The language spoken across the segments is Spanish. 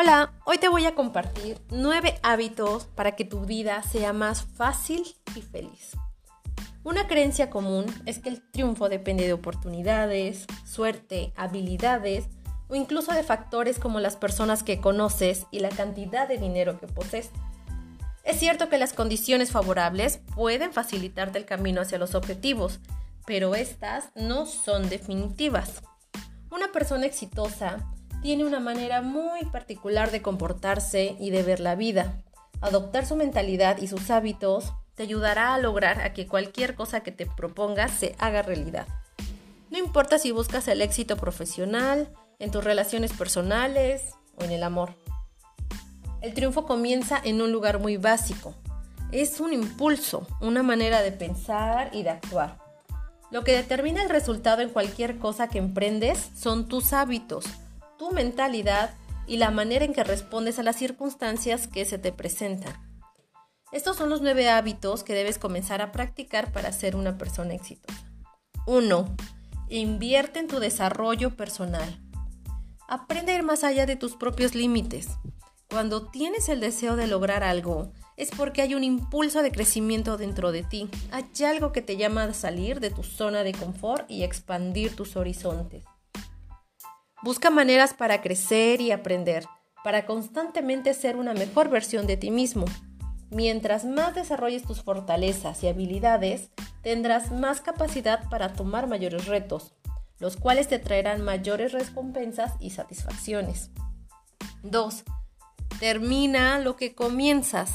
Hola, hoy te voy a compartir nueve hábitos para que tu vida sea más fácil y feliz. Una creencia común es que el triunfo depende de oportunidades, suerte, habilidades o incluso de factores como las personas que conoces y la cantidad de dinero que posees. Es cierto que las condiciones favorables pueden facilitarte el camino hacia los objetivos, pero estas no son definitivas. Una persona exitosa tiene una manera muy particular de comportarse y de ver la vida. Adoptar su mentalidad y sus hábitos te ayudará a lograr a que cualquier cosa que te propongas se haga realidad. No importa si buscas el éxito profesional, en tus relaciones personales o en el amor. El triunfo comienza en un lugar muy básico. Es un impulso, una manera de pensar y de actuar. Lo que determina el resultado en cualquier cosa que emprendes son tus hábitos, tu mentalidad y la manera en que respondes a las circunstancias que se te presentan. Estos son los nueve hábitos que debes comenzar a practicar para ser una persona exitosa. 1. Invierte en tu desarrollo personal. Aprende a ir más allá de tus propios límites. Cuando tienes el deseo de lograr algo, es porque hay un impulso de crecimiento dentro de ti. Hay algo que te llama a salir de tu zona de confort y expandir tus horizontes. Busca maneras para crecer y aprender, para constantemente ser una mejor versión de ti mismo. Mientras más desarrolles tus fortalezas y habilidades, tendrás más capacidad para tomar mayores retos, los cuales te traerán mayores recompensas y satisfacciones. 2. Termina lo que comienzas.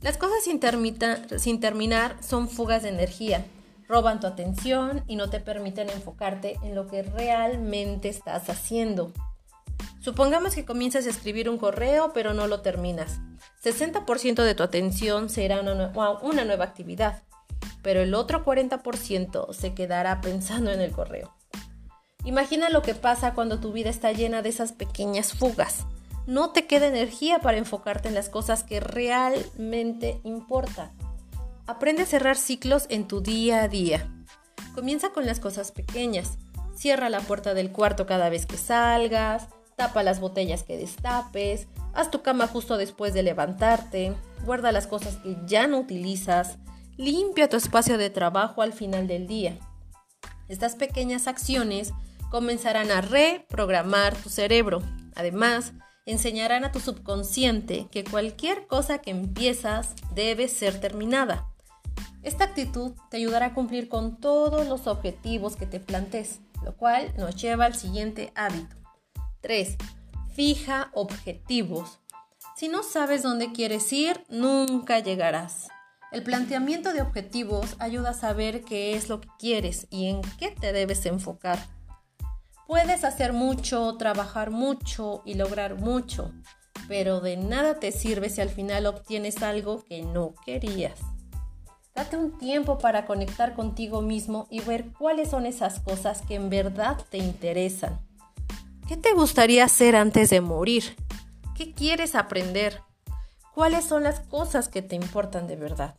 Las cosas sin, sin terminar son fugas de energía roban tu atención y no te permiten enfocarte en lo que realmente estás haciendo. Supongamos que comienzas a escribir un correo pero no lo terminas. 60% de tu atención será una, una nueva actividad, pero el otro 40% se quedará pensando en el correo. Imagina lo que pasa cuando tu vida está llena de esas pequeñas fugas. No te queda energía para enfocarte en las cosas que realmente importan. Aprende a cerrar ciclos en tu día a día. Comienza con las cosas pequeñas. Cierra la puerta del cuarto cada vez que salgas, tapa las botellas que destapes, haz tu cama justo después de levantarte, guarda las cosas que ya no utilizas, limpia tu espacio de trabajo al final del día. Estas pequeñas acciones comenzarán a reprogramar tu cerebro. Además, enseñarán a tu subconsciente que cualquier cosa que empiezas debe ser terminada. Esta actitud te ayudará a cumplir con todos los objetivos que te plantees, lo cual nos lleva al siguiente hábito. 3. Fija objetivos. Si no sabes dónde quieres ir, nunca llegarás. El planteamiento de objetivos ayuda a saber qué es lo que quieres y en qué te debes enfocar. Puedes hacer mucho, trabajar mucho y lograr mucho, pero de nada te sirve si al final obtienes algo que no querías. Date un tiempo para conectar contigo mismo y ver cuáles son esas cosas que en verdad te interesan. ¿Qué te gustaría hacer antes de morir? ¿Qué quieres aprender? ¿Cuáles son las cosas que te importan de verdad?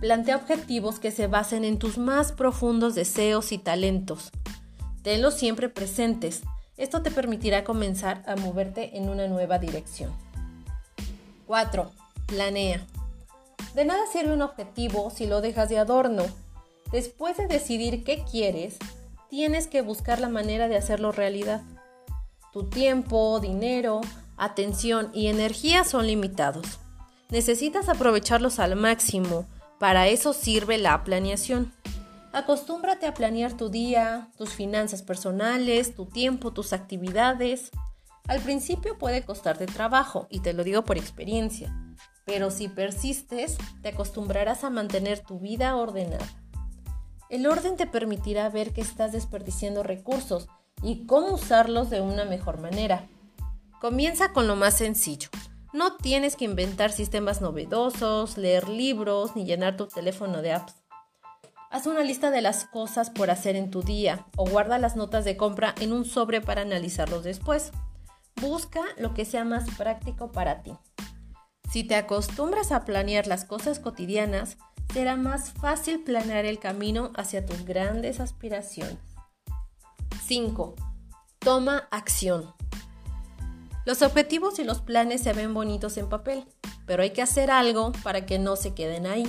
Plantea objetivos que se basen en tus más profundos deseos y talentos. Tenlos siempre presentes. Esto te permitirá comenzar a moverte en una nueva dirección. 4. Planea. De nada sirve un objetivo si lo dejas de adorno. Después de decidir qué quieres, tienes que buscar la manera de hacerlo realidad. Tu tiempo, dinero, atención y energía son limitados. Necesitas aprovecharlos al máximo. Para eso sirve la planeación. Acostúmbrate a planear tu día, tus finanzas personales, tu tiempo, tus actividades. Al principio puede costarte trabajo, y te lo digo por experiencia, pero si persistes, te acostumbrarás a mantener tu vida ordenada. El orden te permitirá ver que estás desperdiciando recursos y cómo usarlos de una mejor manera. Comienza con lo más sencillo. No tienes que inventar sistemas novedosos, leer libros ni llenar tu teléfono de apps. Haz una lista de las cosas por hacer en tu día o guarda las notas de compra en un sobre para analizarlos después. Busca lo que sea más práctico para ti. Si te acostumbras a planear las cosas cotidianas, será más fácil planear el camino hacia tus grandes aspiraciones. 5. Toma acción. Los objetivos y los planes se ven bonitos en papel, pero hay que hacer algo para que no se queden ahí.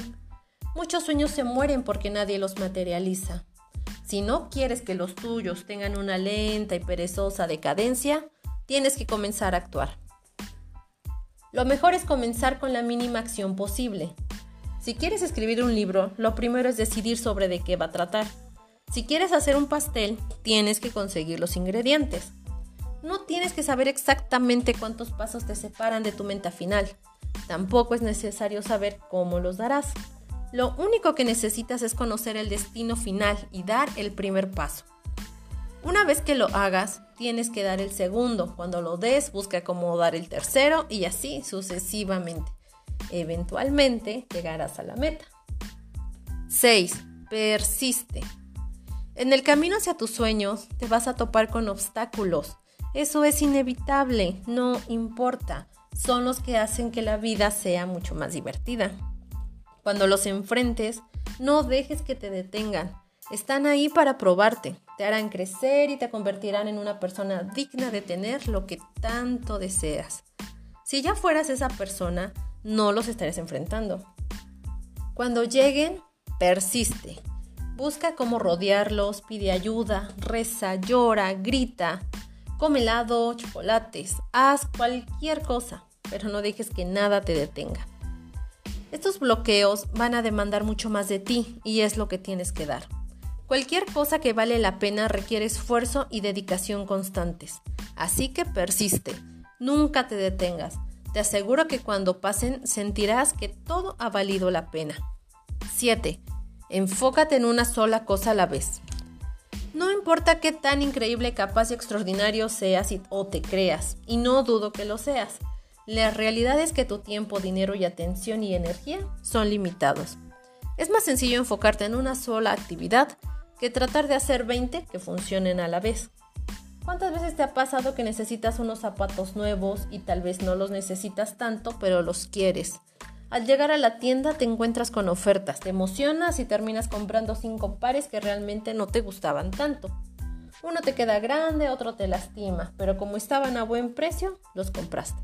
Muchos sueños se mueren porque nadie los materializa. Si no quieres que los tuyos tengan una lenta y perezosa decadencia, tienes que comenzar a actuar. Lo mejor es comenzar con la mínima acción posible. Si quieres escribir un libro, lo primero es decidir sobre de qué va a tratar. Si quieres hacer un pastel, tienes que conseguir los ingredientes. No tienes que saber exactamente cuántos pasos te separan de tu meta final. Tampoco es necesario saber cómo los darás. Lo único que necesitas es conocer el destino final y dar el primer paso. Una vez que lo hagas, tienes que dar el segundo. Cuando lo des, busca cómo dar el tercero y así sucesivamente. Eventualmente llegarás a la meta. 6. Persiste. En el camino hacia tus sueños te vas a topar con obstáculos. Eso es inevitable, no importa. Son los que hacen que la vida sea mucho más divertida. Cuando los enfrentes, no dejes que te detengan. Están ahí para probarte. Te harán crecer y te convertirán en una persona digna de tener lo que tanto deseas. Si ya fueras esa persona, no los estarías enfrentando. Cuando lleguen, persiste. Busca cómo rodearlos, pide ayuda, reza, llora, grita. Come helado, chocolates, haz cualquier cosa, pero no dejes que nada te detenga. Estos bloqueos van a demandar mucho más de ti y es lo que tienes que dar. Cualquier cosa que vale la pena requiere esfuerzo y dedicación constantes. Así que persiste, nunca te detengas. Te aseguro que cuando pasen sentirás que todo ha valido la pena. 7. Enfócate en una sola cosa a la vez. No importa qué tan increíble, capaz y extraordinario seas o te creas, y no dudo que lo seas. La realidad es que tu tiempo, dinero y atención y energía son limitados. Es más sencillo enfocarte en una sola actividad que tratar de hacer 20 que funcionen a la vez. ¿Cuántas veces te ha pasado que necesitas unos zapatos nuevos y tal vez no los necesitas tanto, pero los quieres? Al llegar a la tienda te encuentras con ofertas, te emocionas y terminas comprando cinco pares que realmente no te gustaban tanto. Uno te queda grande, otro te lastima, pero como estaban a buen precio, los compraste.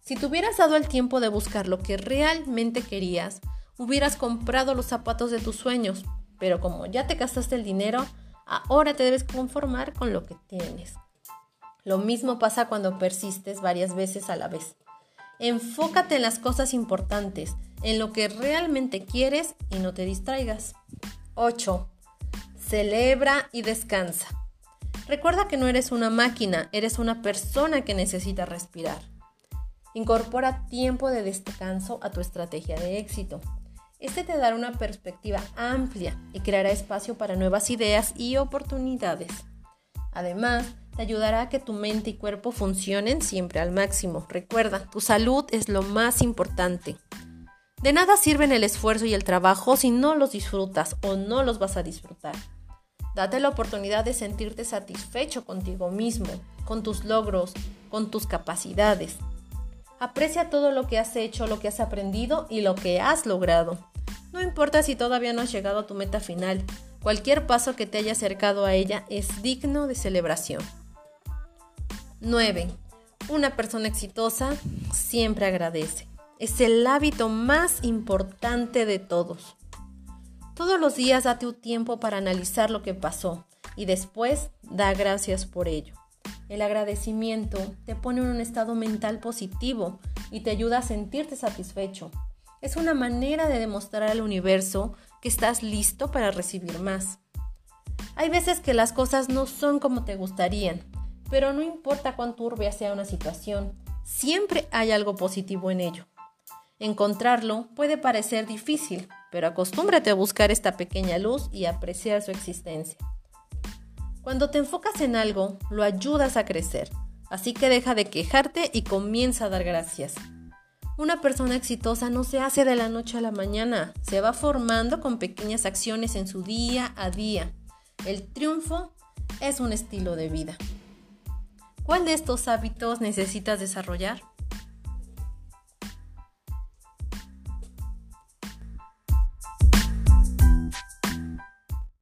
Si te hubieras dado el tiempo de buscar lo que realmente querías, hubieras comprado los zapatos de tus sueños, pero como ya te gastaste el dinero, ahora te debes conformar con lo que tienes. Lo mismo pasa cuando persistes varias veces a la vez. Enfócate en las cosas importantes, en lo que realmente quieres y no te distraigas. 8. Celebra y descansa. Recuerda que no eres una máquina, eres una persona que necesita respirar. Incorpora tiempo de descanso a tu estrategia de éxito. Este te dará una perspectiva amplia y creará espacio para nuevas ideas y oportunidades. Además, te ayudará a que tu mente y cuerpo funcionen siempre al máximo. Recuerda, tu salud es lo más importante. De nada sirven el esfuerzo y el trabajo si no los disfrutas o no los vas a disfrutar. Date la oportunidad de sentirte satisfecho contigo mismo, con tus logros, con tus capacidades. Aprecia todo lo que has hecho, lo que has aprendido y lo que has logrado. No importa si todavía no has llegado a tu meta final, cualquier paso que te haya acercado a ella es digno de celebración. 9. Una persona exitosa siempre agradece. Es el hábito más importante de todos. Todos los días date un tiempo para analizar lo que pasó y después da gracias por ello. El agradecimiento te pone en un estado mental positivo y te ayuda a sentirte satisfecho. Es una manera de demostrar al universo que estás listo para recibir más. Hay veces que las cosas no son como te gustarían, pero no importa cuán turbia sea una situación, siempre hay algo positivo en ello. Encontrarlo puede parecer difícil, pero acostúmbrate a buscar esta pequeña luz y apreciar su existencia. Cuando te enfocas en algo, lo ayudas a crecer, así que deja de quejarte y comienza a dar gracias. Una persona exitosa no se hace de la noche a la mañana, se va formando con pequeñas acciones en su día a día. El triunfo es un estilo de vida. ¿Cuál de estos hábitos necesitas desarrollar?